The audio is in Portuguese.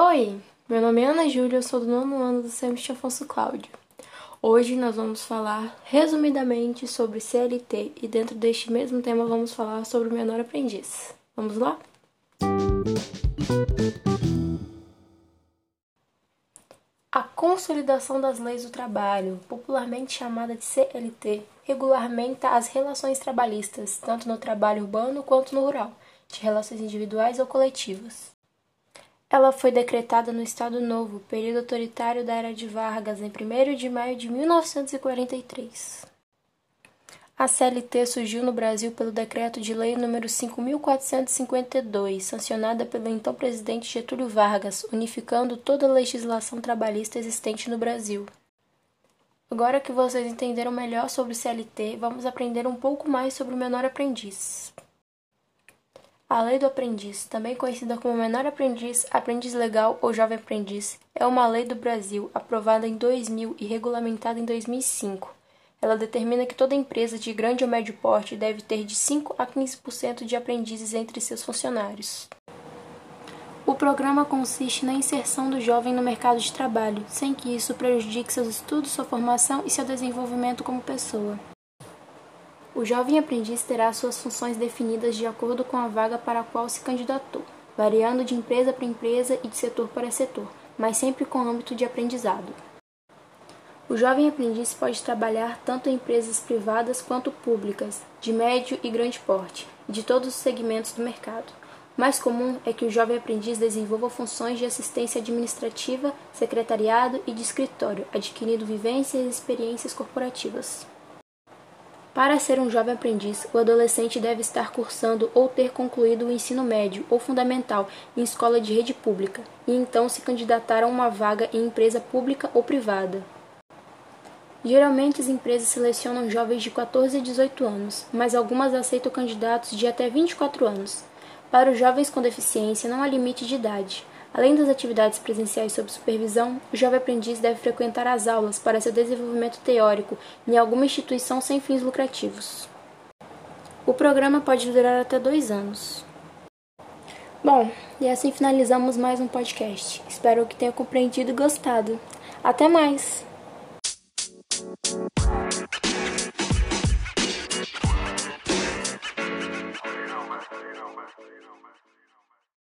Oi, meu nome é Ana Júlia, eu sou do nono ano do Semestre Afonso Cláudio. Hoje nós vamos falar resumidamente sobre CLT e dentro deste mesmo tema vamos falar sobre o menor aprendiz. Vamos lá? A consolidação das leis do trabalho, popularmente chamada de CLT, regulamenta as relações trabalhistas, tanto no trabalho urbano quanto no rural, de relações individuais ou coletivas. Ela foi decretada no Estado Novo, período autoritário da Era de Vargas, em 1 de maio de 1943. A CLT surgiu no Brasil pelo Decreto de Lei nº 5.452, sancionada pelo então presidente Getúlio Vargas, unificando toda a legislação trabalhista existente no Brasil. Agora que vocês entenderam melhor sobre CLT, vamos aprender um pouco mais sobre o menor aprendiz. A Lei do Aprendiz, também conhecida como Menor Aprendiz, Aprendiz Legal ou Jovem Aprendiz, é uma lei do Brasil aprovada em 2000 e regulamentada em 2005. Ela determina que toda empresa de grande ou médio porte deve ter de 5 a 15% de aprendizes entre seus funcionários. O programa consiste na inserção do jovem no mercado de trabalho, sem que isso prejudique seus estudos, sua formação e seu desenvolvimento como pessoa. O jovem aprendiz terá suas funções definidas de acordo com a vaga para a qual se candidatou, variando de empresa para empresa e de setor para setor, mas sempre com âmbito de aprendizado. O jovem aprendiz pode trabalhar tanto em empresas privadas quanto públicas, de médio e grande porte, e de todos os segmentos do mercado. O mais comum é que o jovem aprendiz desenvolva funções de assistência administrativa, secretariado e de escritório, adquirindo vivências e experiências corporativas. Para ser um jovem aprendiz, o adolescente deve estar cursando ou ter concluído o ensino médio ou fundamental em escola de rede pública, e então se candidatar a uma vaga em empresa pública ou privada. Geralmente as empresas selecionam jovens de 14 a 18 anos, mas algumas aceitam candidatos de até 24 anos. Para os jovens com deficiência não há limite de idade. Além das atividades presenciais sob supervisão, o jovem aprendiz deve frequentar as aulas para seu desenvolvimento teórico em alguma instituição sem fins lucrativos. O programa pode durar até dois anos. Bom, e assim finalizamos mais um podcast. Espero que tenha compreendido e gostado. Até mais!